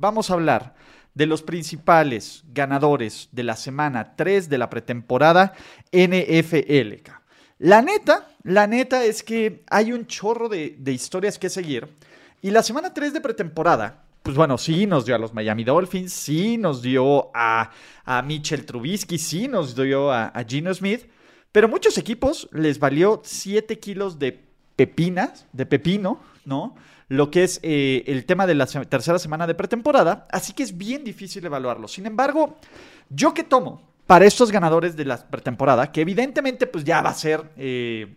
Vamos a hablar de los principales ganadores de la semana 3 de la pretemporada NFL. La neta, la neta es que hay un chorro de, historias que seguir. Y la semana 3 de pretemporada pues bueno, sí nos dio a los Miami Dolphins, sí nos dio a, a Mitchell Trubisky, sí nos dio a, a Gino Smith, pero muchos equipos les valió 7 kilos de pepinas, de pepino, ¿no? Lo que es eh, el tema de la tercera semana de pretemporada, así que es bien difícil evaluarlo. Sin embargo, yo que tomo para estos ganadores de la pretemporada, que evidentemente pues ya va a ser eh,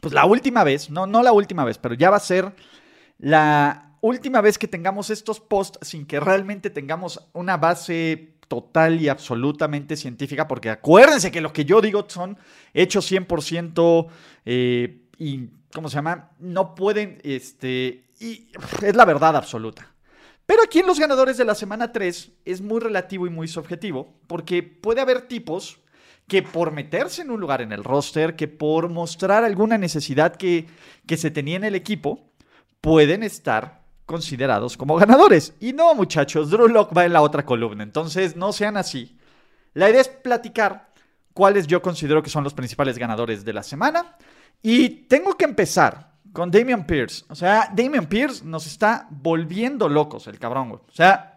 pues la última vez, no, no la última vez, pero ya va a ser la última vez que tengamos estos posts sin que realmente tengamos una base total y absolutamente científica, porque acuérdense que lo que yo digo son hechos 100% eh, y, ¿cómo se llama? No pueden, este, y es la verdad absoluta. Pero aquí en los ganadores de la semana 3 es muy relativo y muy subjetivo, porque puede haber tipos que por meterse en un lugar en el roster, que por mostrar alguna necesidad que, que se tenía en el equipo, pueden estar considerados como ganadores. Y no, muchachos, Drew Lock va en la otra columna. Entonces, no sean así. La idea es platicar cuáles yo considero que son los principales ganadores de la semana. Y tengo que empezar con Damian Pierce. O sea, Damian Pierce nos está volviendo locos, el cabrón, güey. O sea,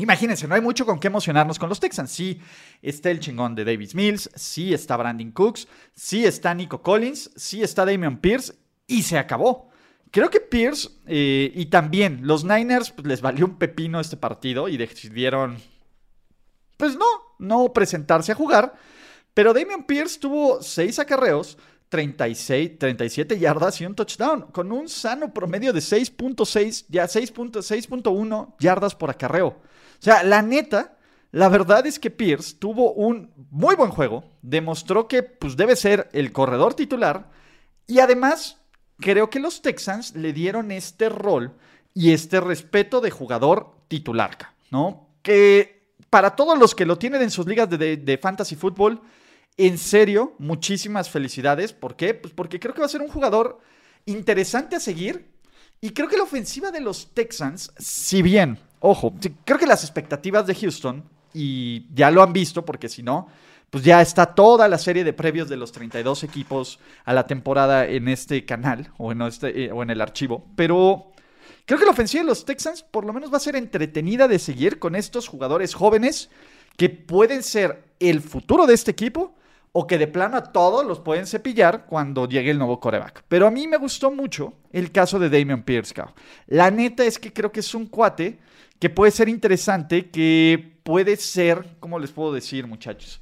Imagínense, no hay mucho con qué emocionarnos con los Texans. Sí está el chingón de Davis Mills, sí está Brandon Cooks, sí está Nico Collins, sí está Damian Pierce y se acabó. Creo que Pierce eh, y también los Niners pues, les valió un pepino este partido y decidieron, pues no, no presentarse a jugar. Pero Damian Pierce tuvo 6 acarreos, 36, 37 yardas y un touchdown, con un sano promedio de 6.6, ya 6.6.1 yardas por acarreo. O sea, la neta, la verdad es que Pierce tuvo un muy buen juego, demostró que pues, debe ser el corredor titular y además creo que los Texans le dieron este rol y este respeto de jugador titular, ¿no? Que para todos los que lo tienen en sus ligas de, de, de fantasy fútbol, en serio, muchísimas felicidades. ¿Por qué? Pues porque creo que va a ser un jugador interesante a seguir. Y creo que la ofensiva de los Texans, si bien, ojo, creo que las expectativas de Houston, y ya lo han visto, porque si no, pues ya está toda la serie de previos de los 32 equipos a la temporada en este canal o en, este, eh, o en el archivo. Pero creo que la ofensiva de los Texans por lo menos va a ser entretenida de seguir con estos jugadores jóvenes que pueden ser el futuro de este equipo o que de plano a todos los pueden cepillar cuando llegue el nuevo coreback. Pero a mí me gustó mucho el caso de Damian Pierce. La neta es que creo que es un cuate que puede ser interesante, que puede ser, ¿cómo les puedo decir, muchachos?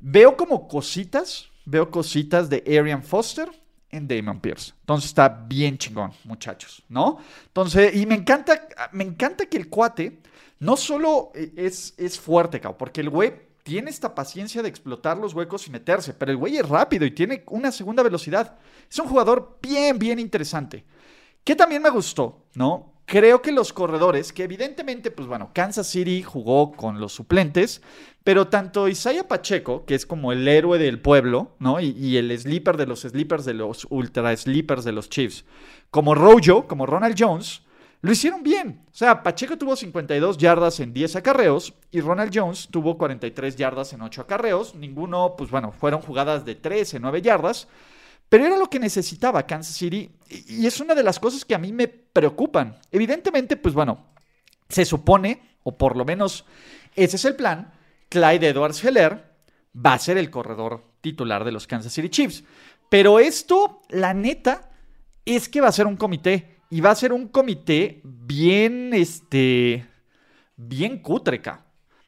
Veo como cositas, veo cositas de Arian Foster en Damon Pierce. Entonces está bien chingón, muchachos, ¿no? Entonces, y me encanta, me encanta que el cuate no solo es, es fuerte, porque el güey tiene esta paciencia de explotar los huecos y meterse, pero el güey es rápido y tiene una segunda velocidad. Es un jugador bien, bien interesante. Que también me gustó, ¿no? Creo que los corredores, que evidentemente, pues bueno, Kansas City jugó con los suplentes, pero tanto Isaiah Pacheco, que es como el héroe del pueblo, ¿no? Y, y el sleeper de los sleepers de los ultra sleepers de los Chiefs, como Rojo, como Ronald Jones, lo hicieron bien. O sea, Pacheco tuvo 52 yardas en 10 acarreos y Ronald Jones tuvo 43 yardas en 8 acarreos. Ninguno, pues bueno, fueron jugadas de 13, 9 yardas. Pero era lo que necesitaba Kansas City y es una de las cosas que a mí me preocupan. Evidentemente, pues bueno, se supone, o por lo menos ese es el plan, Clyde Edwards Heller va a ser el corredor titular de los Kansas City Chiefs. Pero esto, la neta, es que va a ser un comité. Y va a ser un comité bien, este, bien cutreca.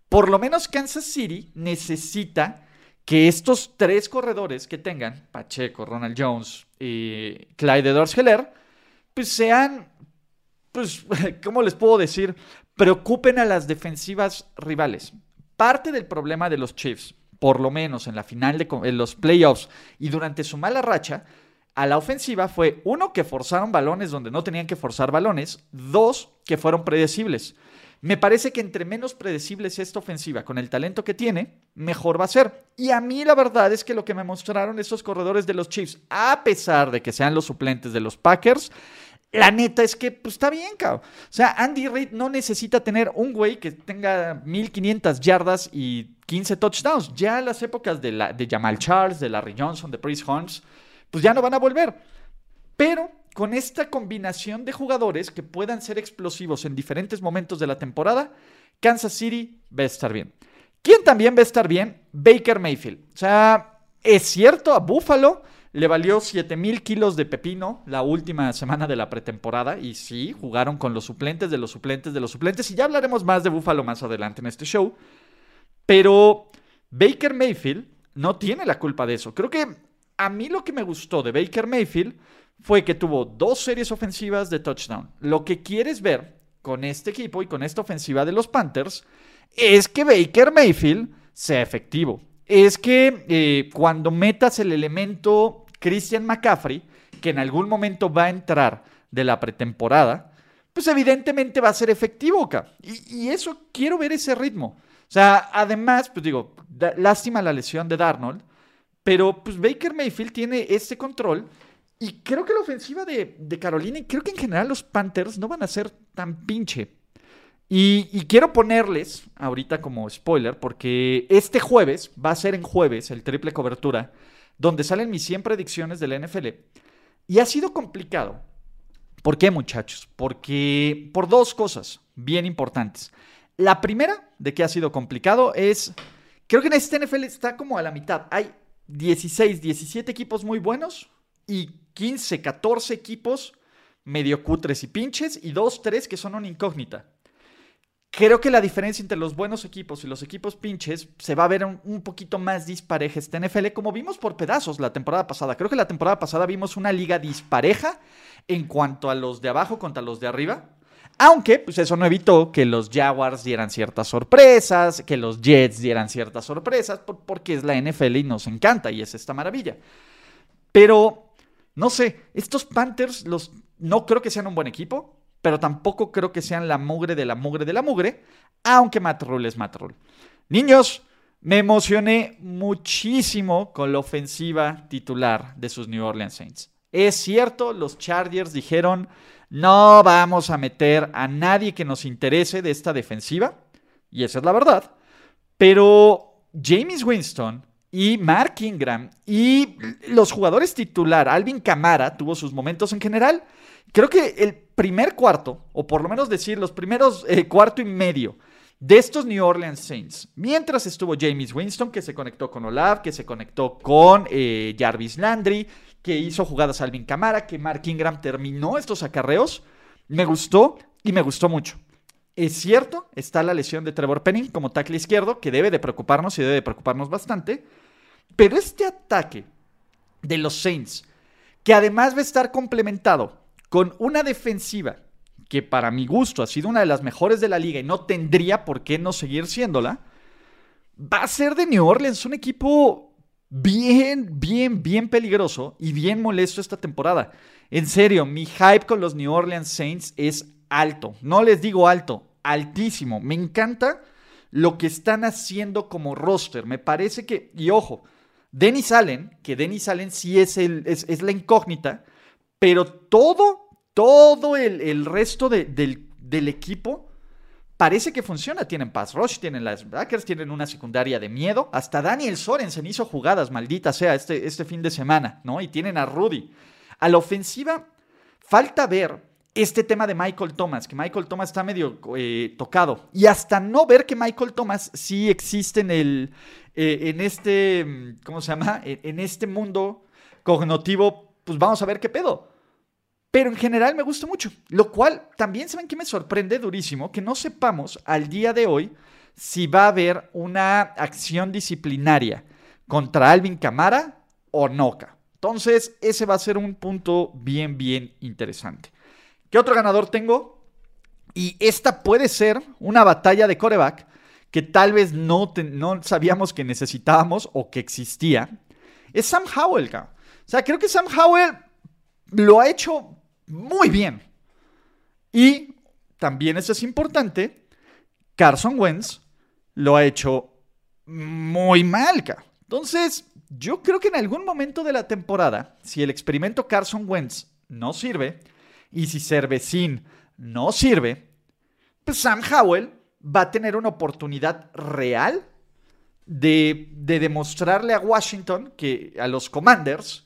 Por lo menos Kansas City necesita que estos tres corredores que tengan, Pacheco, Ronald Jones y Clyde Edwards Heller, pues sean pues, ¿cómo les puedo decir? Preocupen a las defensivas rivales. Parte del problema de los Chiefs, por lo menos en la final de en los playoffs y durante su mala racha, a la ofensiva fue uno que forzaron balones donde no tenían que forzar balones, dos que fueron predecibles. Me parece que entre menos predecible es esta ofensiva con el talento que tiene, mejor va a ser. Y a mí la verdad es que lo que me mostraron estos corredores de los Chiefs, a pesar de que sean los suplentes de los Packers, la neta es que pues, está bien, cabrón. O sea, Andy Reid no necesita tener un güey que tenga 1500 yardas y 15 touchdowns. Ya las épocas de, la, de Jamal Charles, de Larry Johnson, de Chris Holmes, pues ya no van a volver. Pero con esta combinación de jugadores que puedan ser explosivos en diferentes momentos de la temporada, Kansas City va a estar bien. ¿Quién también va a estar bien? Baker Mayfield. O sea, es cierto, a Buffalo le valió 7 mil kilos de pepino la última semana de la pretemporada. Y sí, jugaron con los suplentes de los suplentes de los suplentes. Y ya hablaremos más de Buffalo más adelante en este show. Pero Baker Mayfield no tiene la culpa de eso. Creo que a mí lo que me gustó de Baker Mayfield fue que tuvo dos series ofensivas de touchdown. Lo que quieres ver con este equipo y con esta ofensiva de los Panthers es que Baker Mayfield sea efectivo. Es que eh, cuando metas el elemento Christian McCaffrey, que en algún momento va a entrar de la pretemporada, pues evidentemente va a ser efectivo acá. Y, eso quiero ver ese ritmo. O sea, además, pues digo, lástima la lesión de Darnold, pero pues Baker Mayfield tiene este control y creo que la ofensiva de, Carolina, y creo que en general los Panthers no van a ser tan pinche. Y, quiero ponerles ahorita como spoiler, porque este jueves, va a ser en jueves, el triple cobertura, donde salen mis 100 predicciones del NFL. Y ha sido complicado. ¿Por qué, muchachos? Porque por dos cosas bien importantes. La primera de que ha sido complicado es, creo que en este NFL está como a la mitad. Hay 16, 17 equipos muy buenos y 15, 14 equipos medio cutres y pinches y 2, 3 que son una incógnita. Creo que la diferencia entre los buenos equipos y los equipos pinches se va a ver un, poquito más dispareja este NFL, como vimos por pedazos la temporada pasada. Creo que la temporada pasada vimos una liga dispareja en cuanto a los de abajo contra los de arriba. Aunque, pues eso no evitó que los Jaguars dieran ciertas sorpresas, que los Jets dieran ciertas sorpresas, porque es la NFL y nos encanta y es esta maravilla. Pero no sé, estos Panthers los, no creo que sean un buen equipo, pero tampoco creo que sean la mugre de la mugre de la mugre, aunque Matt Rule es Matt Rule. Niños, me emocioné muchísimo con la ofensiva titular de sus New Orleans Saints. Es cierto, los Chargers dijeron, no vamos a meter a nadie que nos interese de esta defensiva, y esa es la verdad, pero James Winston y Mark Ingram y los jugadores titular, Alvin Camara tuvo sus momentos en general. Creo que el primer cuarto, o por lo menos decir los primeros eh, cuarto y medio de estos New Orleans Saints, mientras estuvo James Winston, que se conectó con Olaf, que se conectó con eh, Jarvis Landry, que hizo jugadas Alvin Camara, que Mark Ingram terminó estos acarreos, me gustó y me gustó mucho. Es cierto, está la lesión de Trevor Penning como tackle izquierdo, que debe de preocuparnos y debe de preocuparnos bastante. Pero este ataque de los Saints, que además va a estar complementado con una defensiva que para mi gusto ha sido una de las mejores de la liga y no tendría por qué no seguir siéndola, va a ser de New Orleans un equipo bien, bien, bien peligroso y bien molesto esta temporada. En serio, mi hype con los New Orleans Saints es alto. No les digo alto, altísimo. Me encanta lo que están haciendo como roster. Me parece que, y ojo, Dennis Allen, que Dennis Allen sí es, el, es, la incógnita, pero todo, todo el, resto del, equipo parece que funciona. Tienen pass rush, tienen las backers, tienen una secundaria de miedo. Hasta Daniel Sorensen hizo jugadas, maldita sea, este, este fin de semana, ¿no? Y tienen a Rudy. A la ofensiva, falta ver este tema de Michael Thomas, que Michael Thomas está medio eh, tocado. Y hasta no ver que Michael Thomas sí existe en el, eh, en este, mm, ¿cómo se llama? En este mundo cognitivo, pues vamos a ver qué pedo. Pero en general me gusta mucho. Lo cual también saben que me sorprende durísimo que no sepamos al día de hoy si va a haber una acción disciplinaria contra Alvin Camara o Noca. Entonces, ese va a ser un punto bien, bien interesante. ¿Qué otro ganador tengo? Y esta puede ser una batalla de coreback que tal vez no, no sabíamos que necesitábamos o que existía. Es Sam Howell, O sea, creo que Sam Howell lo ha hecho muy bien. Y también eso es importante, Carson Wentz lo ha hecho muy mal. Entonces, yo creo que en algún momento de la temporada, si el experimento Carson Wentz no sirve, y si Cervecín no sirve, pues Sam Howell va a tener una oportunidad real de, de, demostrarle a Washington, que, a los Commanders,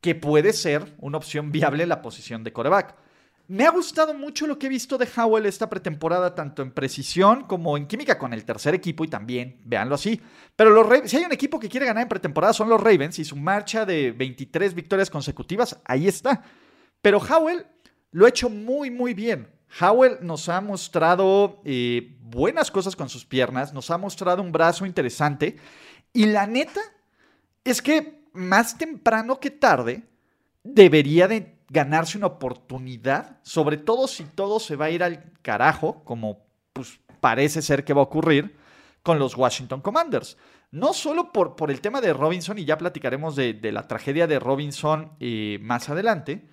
que puede ser una opción viable la posición de coreback. Me ha gustado mucho lo que he visto de Howell esta pretemporada, tanto en precisión como en química con el tercer equipo y también, véanlo así. Pero los Ravens, si hay un equipo que quiere ganar en pretemporada son los Ravens y su marcha de 23 victorias consecutivas, ahí está. Pero Howell lo ha hecho muy, muy bien. Howell nos ha mostrado eh, buenas cosas con sus piernas, nos ha mostrado un brazo interesante y la neta es que más temprano que tarde debería de ganarse una oportunidad, sobre todo si todo se va a ir al carajo, como pues, parece ser que va a ocurrir con los Washington Commanders. No solo por, por el tema de Robinson, y ya platicaremos de, la tragedia de Robinson eh, más adelante,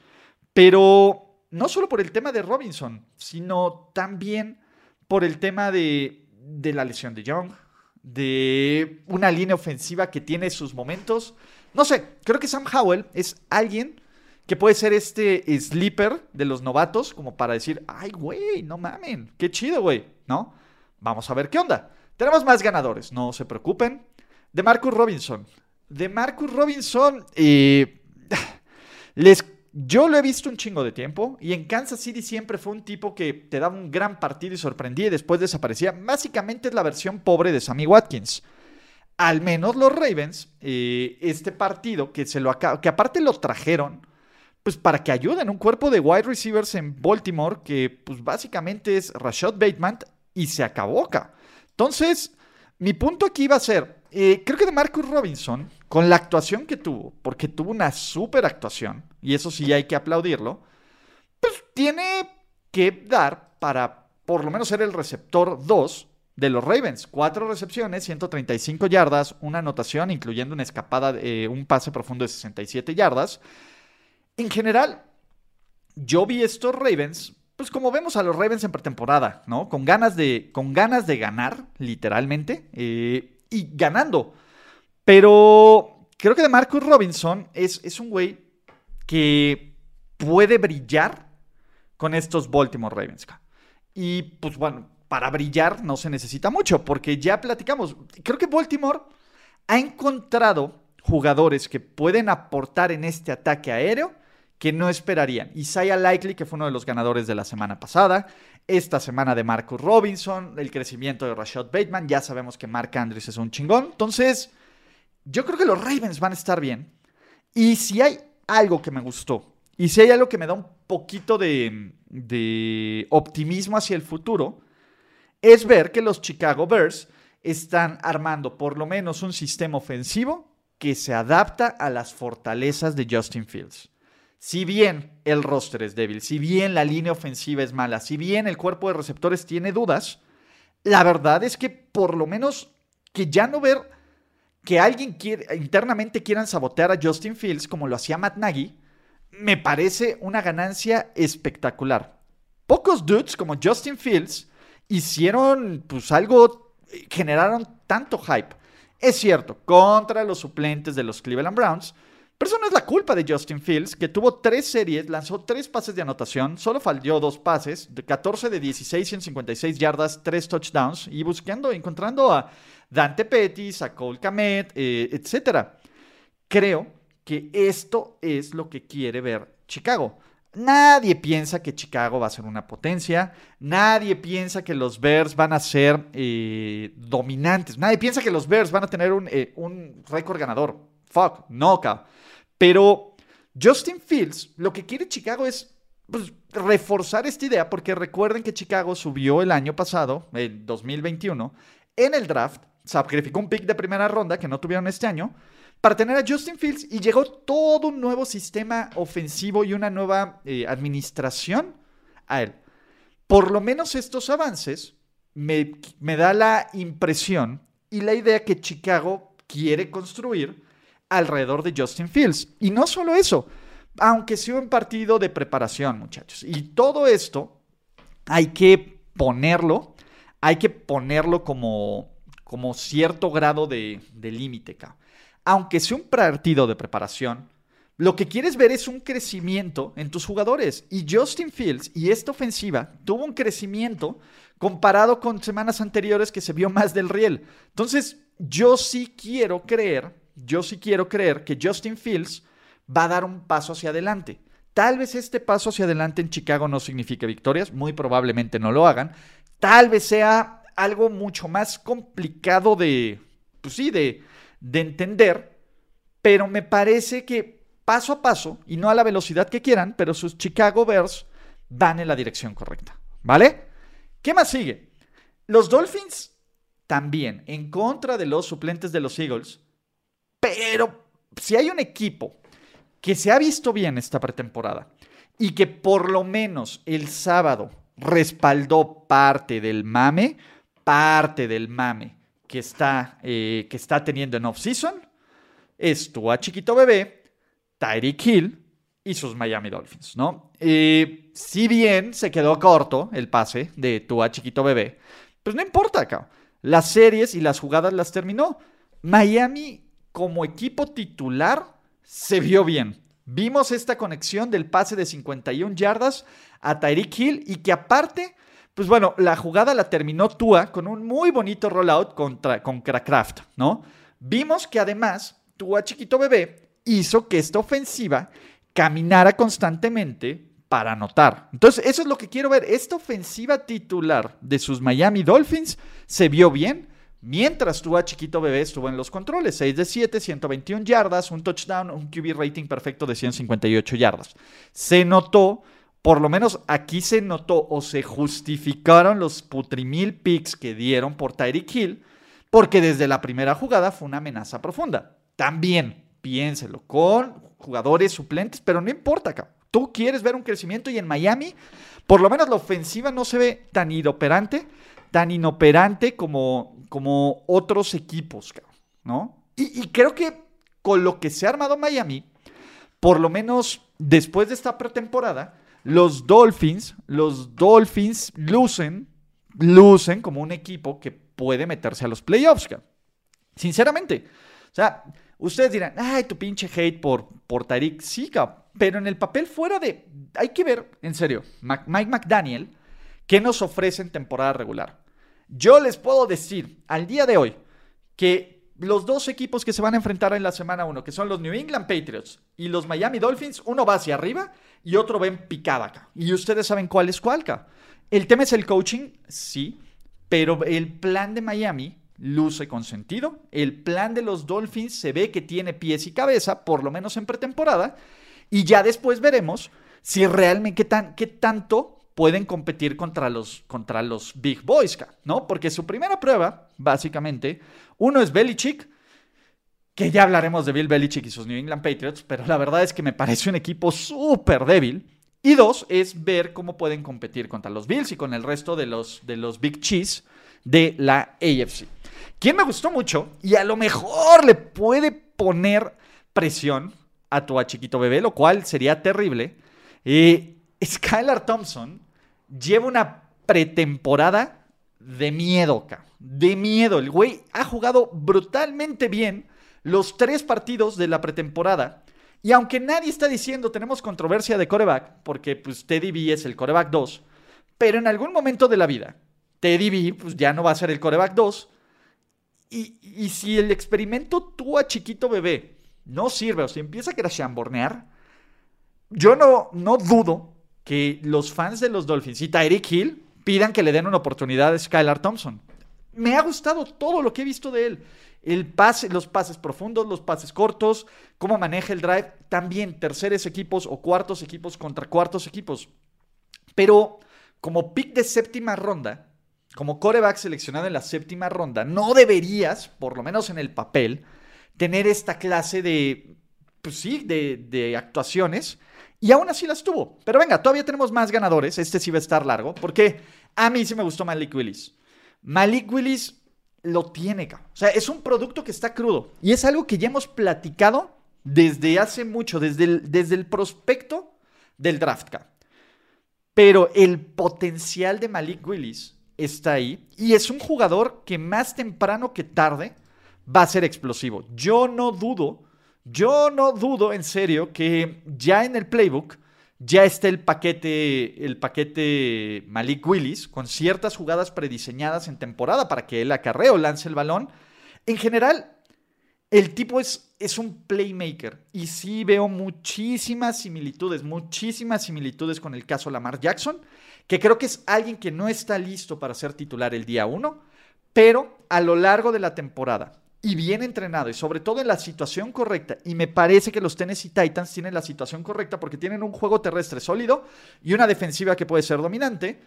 pero no solo por el tema de Robinson, sino también por el tema de, de la lesión de Young, de una línea ofensiva que tiene sus momentos. No sé, creo que Sam Howell es alguien que puede ser este sleeper de los novatos, como para decir, ay, güey, no mamen, qué chido, güey, ¿no? Vamos a ver qué onda. Tenemos más ganadores, no se preocupen. De Marcus Robinson. De Marcus Robinson, eh, les, yo lo he visto un chingo de tiempo y en Kansas City siempre fue un tipo que te daba un gran partido y sorprendía y después desaparecía. Básicamente es la versión pobre de Sammy Watkins. Al menos los Ravens, eh, este partido que se lo que aparte lo trajeron pues para que ayuden un cuerpo de wide receivers en Baltimore que pues básicamente es Rashad Bateman y se acabó acá. Entonces, mi punto aquí va a ser, eh, creo que de Marcus Robinson, con la actuación que tuvo, porque tuvo una super actuación, y eso sí hay que aplaudirlo, pues tiene que dar para por lo menos ser el receptor 2 de los Ravens. Cuatro recepciones, 135 yardas, una anotación, incluyendo una escapada, eh, un pase profundo de 67 yardas. En general, yo vi estos Ravens, pues como vemos a los Ravens en pretemporada, ¿no? Con ganas de, con ganas de ganar, literalmente, eh, y ganando. Pero creo que de Marcus Robinson es, es un güey que puede brillar con estos Baltimore Ravens. Y pues bueno, para brillar no se necesita mucho, porque ya platicamos. Creo que Baltimore ha encontrado jugadores que pueden aportar en este ataque aéreo que no esperarían. Isaiah Likely, que fue uno de los ganadores de la semana pasada. Esta semana de Marcus Robinson, el crecimiento de Rashad Bateman. Ya sabemos que Mark Andrews es un chingón. Entonces, yo creo que los Ravens van a estar bien. Y si hay algo que me gustó, y si hay algo que me da un poquito de, de optimismo hacia el futuro, es ver que los Chicago Bears están armando por lo menos un sistema ofensivo que se adapta a las fortalezas de Justin Fields. Si bien el roster es débil, si bien la línea ofensiva es mala, si bien el cuerpo de receptores tiene dudas, la verdad es que por lo menos que ya no ver que alguien internamente quieran sabotear a Justin Fields como lo hacía Matt Nagy, me parece una ganancia espectacular. Pocos dudes como Justin Fields hicieron pues algo, generaron tanto hype. Es cierto, contra los suplentes de los Cleveland Browns, pero eso no es la culpa de Justin Fields, que tuvo tres series, lanzó tres pases de anotación, solo falló dos pases, de 14 de 16, 156 yardas, tres touchdowns, y buscando, encontrando a Dante Pettis, a Cole Kamet, eh, etc. Creo que esto es lo que quiere ver Chicago. Nadie piensa que Chicago va a ser una potencia. Nadie piensa que los Bears van a ser eh, dominantes. Nadie piensa que los Bears van a tener un, eh, un récord ganador. Fuck, no, cabrón. Pero Justin Fields, lo que quiere Chicago es pues, reforzar esta idea, porque recuerden que Chicago subió el año pasado, el 2021, en el draft, sacrificó un pick de primera ronda que no tuvieron este año, para tener a Justin Fields y llegó todo un nuevo sistema ofensivo y una nueva eh, administración a él. por lo menos estos avances me, me da la impresión y la idea que Chicago quiere construir alrededor de Justin Fields. Y no solo eso, aunque sea un partido de preparación, muchachos. Y todo esto hay que ponerlo, hay que ponerlo como, cierto grado de, de límite. Aunque sea un partido de preparación, lo que quieres ver es un crecimiento en tus jugadores. Y Justin Fields y esta ofensiva tuvo un crecimiento comparado con semanas anteriores que se vio más del riel. Entonces, yo sí quiero creer, yo sí quiero creer que Justin Fields va a dar un paso hacia adelante. Tal vez este paso hacia adelante en Chicago no signifique victorias, muy probablemente no lo hagan. Tal vez sea algo mucho más complicado de, pues sí, de, de entender, pero me parece que paso a paso y no a la velocidad que quieran, pero sus Chicago Bears van en la dirección correcta, ¿vale? ¿Qué más sigue? Los Dolphins también en contra de los suplentes de los Eagles, pero si hay un equipo que se ha visto bien esta pretemporada y que por lo menos el sábado respaldó parte del mame, parte del mame que está, eh, que está teniendo en off-season, es a Chiquito Bebé, Tyreek Hill y sus Miami Dolphins, ¿no? Eh, si bien se quedó corto el pase de Tua Chiquito Bebé, pues no importa, acá. Las series y las jugadas las terminó. Miami como equipo titular se vio bien. Vimos esta conexión del pase de 51 yardas a Tyreek Hill y que aparte, pues bueno, la jugada la terminó Tua con un muy bonito rollout contra, con Kraft, ¿no? Vimos que además Tua Chiquito Bebé hizo que esta ofensiva caminara constantemente para anotar. Entonces, eso es lo que quiero ver. Esta ofensiva titular de sus Miami Dolphins se vio bien. Mientras tuvo a Chiquito Bebé estuvo en los controles, 6 de 7, 121 yardas, un touchdown, un QB rating perfecto de 158 yardas. Se notó, por lo menos aquí se notó o se justificaron los putrimil picks que dieron por Tyreek Hill, porque desde la primera jugada fue una amenaza profunda. También piénselo, con jugadores suplentes, pero no importa, acá. Tú quieres ver un crecimiento y en Miami, por lo menos la ofensiva no se ve tan inoperante, tan inoperante como, como otros equipos, ¿no? Y, y creo que con lo que se ha armado Miami, por lo menos después de esta pretemporada, los Dolphins, los Dolphins lucen, lucen como un equipo que puede meterse a los playoffs. Sinceramente. O sea, Ustedes dirán, ay, tu pinche hate por, por Tariq. Sí, pero en el papel fuera de... Hay que ver, en serio, Mike McDaniel, ¿qué nos ofrece en temporada regular? Yo les puedo decir al día de hoy que los dos equipos que se van a enfrentar en la semana 1, que son los New England Patriots y los Miami Dolphins, uno va hacia arriba y otro va en picada acá. Y ustedes saben cuál es cuál acá. El tema es el coaching, sí, pero el plan de Miami luce con sentido. El plan de los Dolphins se ve que tiene pies y cabeza, por lo menos en pretemporada, y ya después veremos si realmente tan, qué tanto pueden competir contra los, contra los Big Boys, ¿no? Porque su primera prueba, básicamente, uno es Belichick, que ya hablaremos de Bill Belichick y sus New England Patriots, pero la verdad es que me parece un equipo súper débil. Y dos, es ver cómo pueden competir contra los Bills y con el resto de los, de los Big Cheese de la AFC. ¿Quién me gustó mucho y a lo mejor le puede poner presión a tu chiquito bebé, lo cual sería terrible. Eh, Skylar Thompson lleva una pretemporada de miedo, de miedo. El güey ha jugado brutalmente bien los tres partidos de la pretemporada. Y aunque nadie está diciendo tenemos controversia de coreback, porque pues Teddy B es el coreback 2, pero en algún momento de la vida, Teddy B pues, ya no va a ser el coreback 2 y, si el experimento tú a chiquito bebé no sirve o si empieza a crashambornear, yo no, no dudo que los fans de los Dolphins y Tyreek Hill pidan que le den una oportunidad a Skylar Thompson. Me ha gustado todo lo que he visto de él. El pase, los pases profundos, los pases cortos, cómo maneja el drive. También terceros equipos o cuartos equipos contra cuartos equipos. Pero como pick de séptima ronda, como coreback seleccionado en la séptima ronda, no deberías, por lo menos en el papel, tener esta clase de, pues sí, de, actuaciones. Y aún así las tuvo. Pero venga, todavía tenemos más ganadores. Este sí va a estar largo. Porque a mí sí me gustó Malik Willis. Malik Willis lo tiene, cabrón. O sea, es un producto que está crudo. Y es algo que ya hemos platicado desde hace mucho, desde el, desde el prospecto del draft. Pero el potencial de Malik Willis está ahí. Y es un jugador que más temprano que tarde va a ser explosivo. Yo no dudo yo no dudo en serio que ya en el playbook ya está el paquete, el paquete Malik Willis con ciertas jugadas prediseñadas en temporada para que él acarree o lance el balón. En general, el tipo es, es un playmaker y sí veo muchísimas similitudes, muchísimas similitudes con el caso Lamar Jackson, que creo que es alguien que no está listo para ser titular el día uno, pero a lo largo de la temporada y bien entrenado y sobre todo en la situación correcta, y me parece que los Tennessee Titans tienen la situación correcta porque tienen un juego terrestre sólido y una defensiva que puede ser dominante,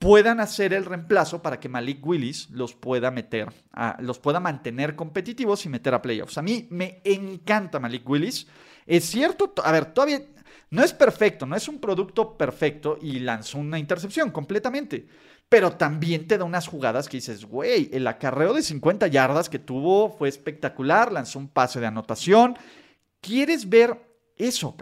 puedan hacer el reemplazo para que Malik Willis los pueda meter, los pueda mantener competitivos y meter a playoffs. A mí me encanta Malik Willis. Es cierto, a ver, todavía no es perfecto, no es un producto perfecto y lanzó una intercepción completamente pero también te da unas jugadas que dices, güey, el acarreo de 50 yardas que tuvo fue espectacular, lanzó un pase de anotación. ¿Quieres ver eso,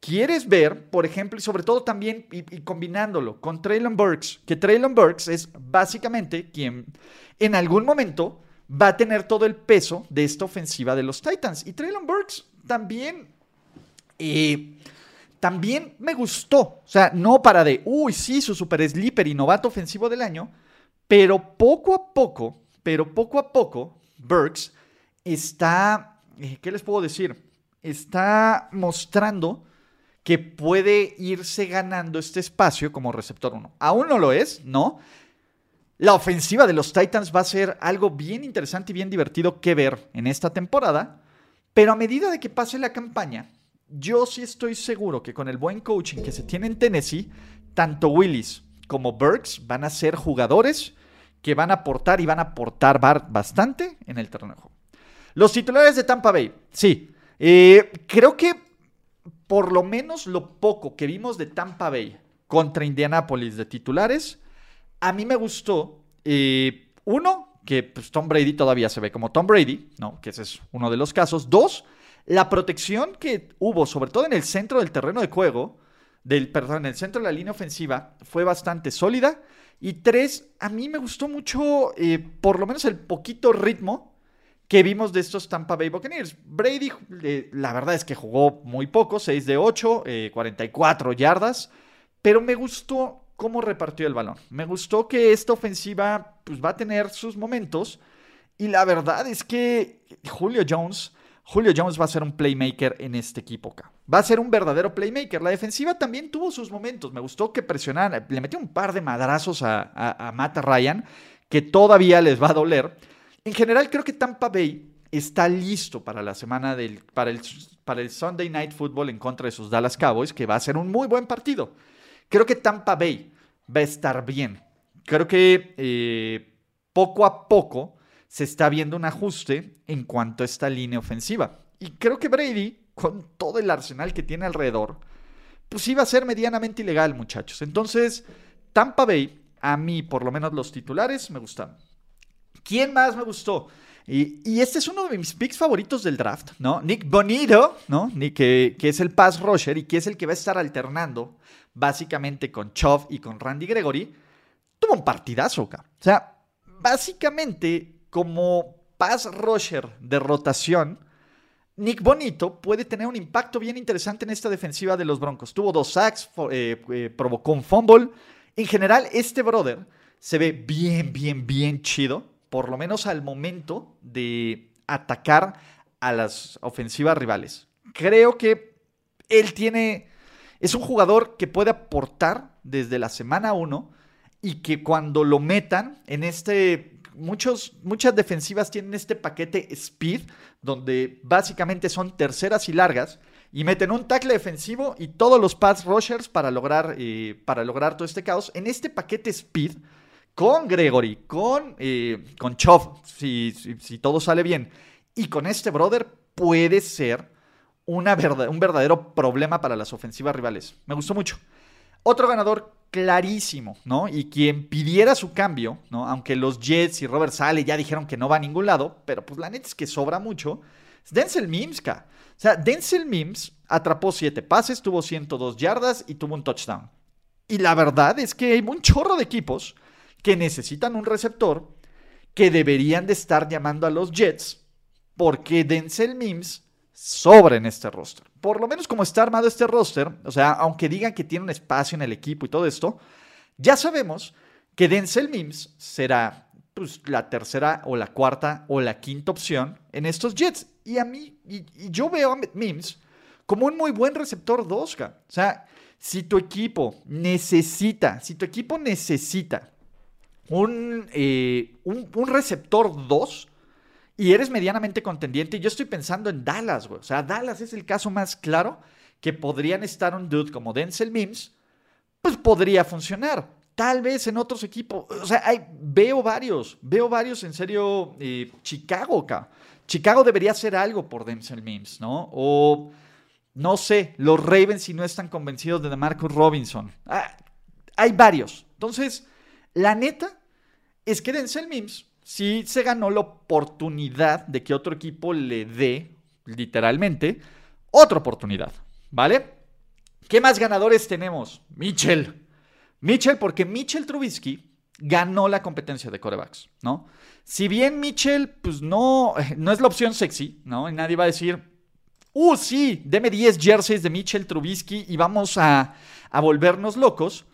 ¿Quieres ver, por ejemplo, y sobre todo también, y, combinándolo con Traylon Burks, que Traylon Burks es básicamente quien en algún momento va a tener todo el peso de esta ofensiva de los Titans. Y Traylon Burks también eh, también me gustó. O sea, no para de, uy, sí, su super sleeper y novato ofensivo del año, pero poco a poco, pero poco a poco, Burks está, eh, ¿qué les puedo decir? Está mostrando que puede irse ganando este espacio como receptor 1. Aún no lo es, ¿no? La ofensiva de los Titans va a ser algo bien interesante y bien divertido que ver en esta temporada, pero a medida de que pase la campaña, yo sí estoy seguro que con el buen coaching que se tiene en Tennessee, tanto Willis como Burks van a ser jugadores que van a aportar y van a aportar bastante en el terreno. Los titulares de Tampa Bay, sí. Eh, creo que por lo menos lo poco que vimos de Tampa Bay contra Indianapolis de titulares, a mí me gustó. Eh, uno, que pues, Tom Brady todavía se ve como Tom Brady, ¿no? Que ese es uno de los casos. Dos, la protección que hubo, sobre todo en el centro del terreno de juego, del, perdón, en el centro de la línea ofensiva, fue bastante sólida. Y tres, a mí me gustó mucho, eh, por lo menos el poquito ritmo que vimos de estos Tampa Bay Buccaneers. Brady, eh, la verdad es que jugó muy poco, 6 de 8, 44 eh, yardas, pero me gustó cómo repartió el balón. Me gustó que esta ofensiva pues, va a tener sus momentos. Y la verdad es que Julio Jones Julio Jones va a ser un playmaker en este equipo Va a ser un verdadero playmaker. La defensiva también tuvo sus momentos. Me gustó que presionaran. Le metió un par de madrazos a, Matt Ryan que todavía les va a doler. En general, creo que Tampa Bay está listo para la semana del. para el, para el Sunday Night Football en contra de sus Dallas Cowboys, que va a ser un muy buen partido. Creo que Tampa Bay va a estar bien. Creo que eh, poco a poco se está viendo un ajuste en cuanto a esta línea ofensiva. Y creo que Brady, con todo el arsenal que tiene alrededor, pues iba a ser medianamente ilegal, muchachos. Entonces, Tampa Bay, a mí, por lo menos los titulares, me gustaron. ¿Quién más me gustó? Y, este es uno de mis picks favoritos del draft, ¿no? Nick Bonito, ¿no? Nick, que, que, es el pass rusher y que es el que va a estar alternando básicamente con Chov y con Randy Gregory. Tuvo un partidazo, acá. O sea, básicamente como pass rusher de rotación, Nick Bonito puede tener un impacto bien interesante en esta defensiva de los Broncos. Tuvo dos sacks, eh, eh, provocó un fumble. En general, este brother se ve bien, bien, bien chido, por lo menos al momento de atacar a las ofensivas rivales. Creo que él tiene, es un jugador que puede aportar desde la semana 1 y que cuando lo metan en este muchos, muchas defensivas tienen este paquete speed, donde básicamente son terceras y largas, y meten un tackle defensivo y todos los pass rushers para lograr, eh, para lograr todo este caos. En este paquete speed, con Gregory, con, eh, con Chov, si, si, todo sale bien, y con este brother puede ser una un verdadero problema para las ofensivas rivales. Me gustó mucho. Otro ganador clarísimo, ¿no? Y quien pidiera su cambio, ¿no? Aunque los Jets y Robert Sale ya dijeron que no va a ningún lado, pero pues la neta es que sobra mucho. Es Denzel Mims, O sea, Denzel Mims atrapó 7 pases, tuvo 102 yardas y tuvo un touchdown. Y la verdad es que hay un chorro de equipos que necesitan un receptor que deberían de estar llamando a los Jets porque Denzel Mims sobra en este roster. Por lo menos como está armado este roster, o sea, aunque digan que tiene un espacio en el equipo y todo esto, ya sabemos que Denzel Mims será pues, la tercera o la cuarta o la quinta opción en estos Jets. Y a mí, y, yo veo a Mims como un muy buen receptor 2, O sea, si tu equipo necesita, si tu equipo necesita un, eh, un, un receptor 2, y eres medianamente contendiente. Yo estoy pensando en Dallas, güey. O sea, Dallas es el caso más claro que podrían estar un dude como Denzel Mims, pues podría funcionar. Tal vez en otros equipos. O sea, hay, veo varios. Veo varios, en serio, eh, Chicago, acá. Chicago debería hacer algo por Denzel Mims, ¿no? O, no sé, los Ravens si no están convencidos de Marcus Robinson. Ah, hay varios. Entonces, la neta es que Denzel Mims sí se ganó la oportunidad de que otro equipo le dé, literalmente, otra oportunidad, ¿vale? ¿Qué más ganadores tenemos? Mitchell. Mitchell, porque Mitchell Trubisky ganó la competencia de corebacks, ¿no? Si bien Mitchell, pues no, no es la opción sexy, ¿no? Y nadie va a decir, uh, sí, deme 10 jerseys de Mitchell Trubisky y vamos a, a volvernos locos.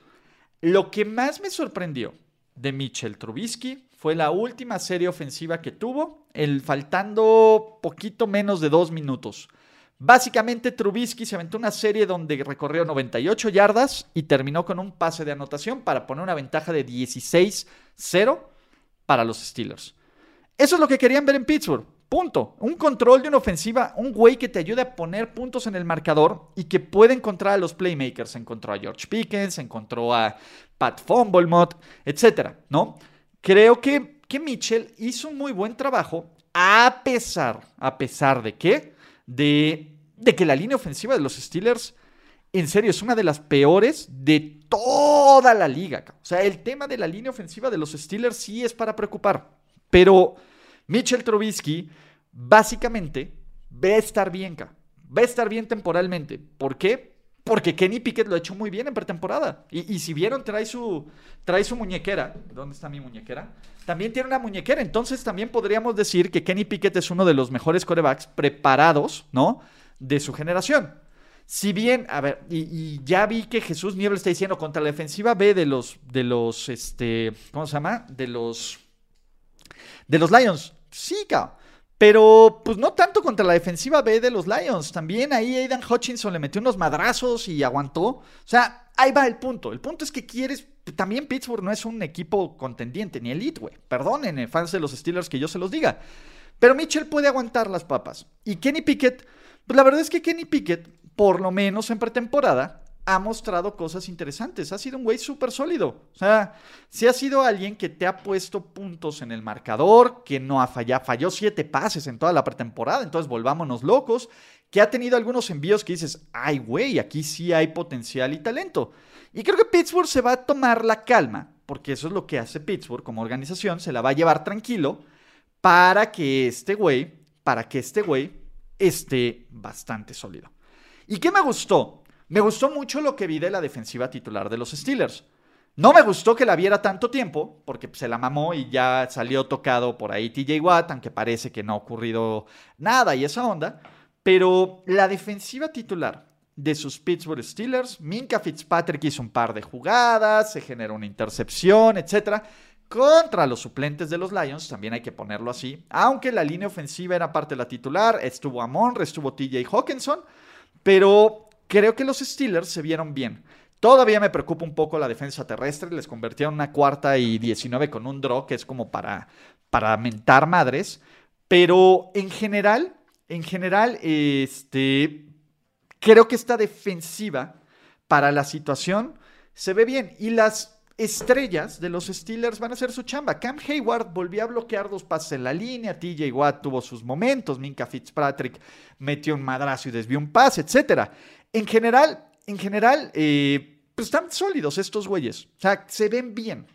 Lo que más me sorprendió de Mitchell Trubisky fue la última serie ofensiva que tuvo, el faltando poquito menos de dos minutos. Básicamente Trubisky se aventó una serie donde recorrió 98 yardas y terminó con un pase de anotación para poner una ventaja de 16-0 para los Steelers. Eso es lo que querían ver en Pittsburgh. Punto. Un control de una ofensiva, un güey que te ayude a poner puntos en el marcador y que puede encontrar a los playmakers. Encontró a George Pickens, encontró a Pat Fumblemott, etcétera, ¿no? Creo que, que Mitchell hizo un muy buen trabajo a pesar, a pesar de qué, de, de que la línea ofensiva de los Steelers, en serio, es una de las peores de toda la liga. O sea, el tema de la línea ofensiva de los Steelers sí es para preocupar. Pero Mitchell Trubisky básicamente va a estar bien, va a estar bien temporalmente. ¿Por qué? Porque Kenny Pickett lo ha hecho muy bien en pretemporada. Y, si vieron, trae su, trae su muñequera. ¿Dónde está mi muñequera? También tiene una muñequera. Entonces también podríamos decir que Kenny Pickett es uno de los mejores corebacks preparados, ¿no? De su generación. Si bien, a ver, y, ya vi que Jesús Niebla está diciendo contra la defensiva B de los, de los, este, ¿cómo se llama? De los, de los Lions. Sí, cabrón. Pero pues no tanto contra la defensiva B de los Lions. También ahí Aidan Hutchinson le metió unos madrazos y aguantó. O sea, ahí va el punto. El punto es que quieres... También Pittsburgh no es un equipo contendiente, ni elite, güey. Perdonen, eh, fans de los Steelers, que yo se los diga. Pero Mitchell puede aguantar las papas. Y Kenny Pickett, pues la verdad es que Kenny Pickett, por lo menos en pretemporada, ha mostrado cosas interesantes. Ha sido un güey súper sólido. O sea, si ha sido alguien que te ha puesto puntos en el marcador, que no ha fallado, falló siete pases en toda la pretemporada, entonces volvámonos locos, que ha tenido algunos envíos que dices, ay güey, aquí sí hay potencial y talento. Y creo que Pittsburgh se va a tomar la calma, porque eso es lo que hace Pittsburgh como organización, se la va a llevar tranquilo para que este güey, para que este güey esté bastante sólido. ¿Y qué me gustó? Me gustó mucho lo que vi de la defensiva titular de los Steelers. No me gustó que la viera tanto tiempo, porque se la mamó y ya salió tocado por ahí TJ Watt, aunque parece que no ha ocurrido nada y esa onda. Pero la defensiva titular de sus Pittsburgh Steelers, Minka Fitzpatrick hizo un par de jugadas, se generó una intercepción, etc. Contra los suplentes de los Lions, también hay que ponerlo así. Aunque la línea ofensiva era parte de la titular, estuvo Amon, estuvo TJ Hawkinson, pero creo que los Steelers se vieron bien. Todavía me preocupa un poco la defensa terrestre. Les convirtieron una cuarta y 19 con un draw, que es como para, para mentar madres. Pero en general, en general, este, creo que esta defensiva para la situación se ve bien. Y las, estrellas de los Steelers van a hacer su chamba. Cam Hayward volvió a bloquear dos pases en la línea, TJ Watt tuvo sus momentos, Minka Fitzpatrick metió un madrazo y desvió un pase, etc. En general, en general, eh, pues están sólidos estos güeyes. O sea, se ven bien.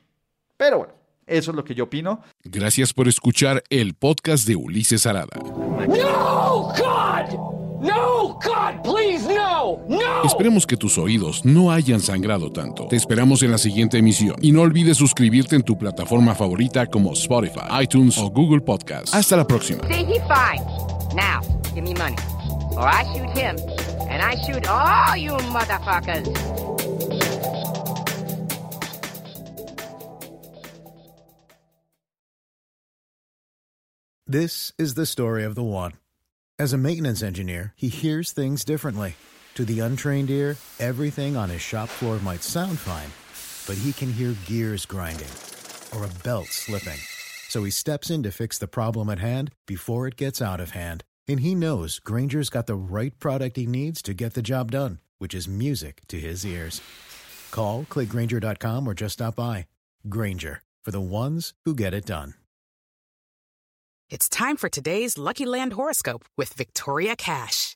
Pero bueno, eso es lo que yo opino. Gracias por escuchar el podcast de Ulises Arada. No, God! No, God, please, no, no. Esperemos que tus oídos no hayan sangrado tanto. Te esperamos en la siguiente emisión. Y no olvides suscribirte en tu plataforma favorita como Spotify, iTunes o Google Podcast. Hasta la próxima. See, he fine. Now, give me money. Or I shoot him. And I shoot all you motherfuckers. This is the story of the one. As a maintenance engineer, he hears things differently. To the untrained ear, everything on his shop floor might sound fine, but he can hear gears grinding or a belt slipping. So he steps in to fix the problem at hand before it gets out of hand. And he knows Granger's got the right product he needs to get the job done, which is music to his ears. Call, clickgranger.com, or just stop by. Granger, for the ones who get it done. It's time for today's Lucky Land horoscope with Victoria Cash.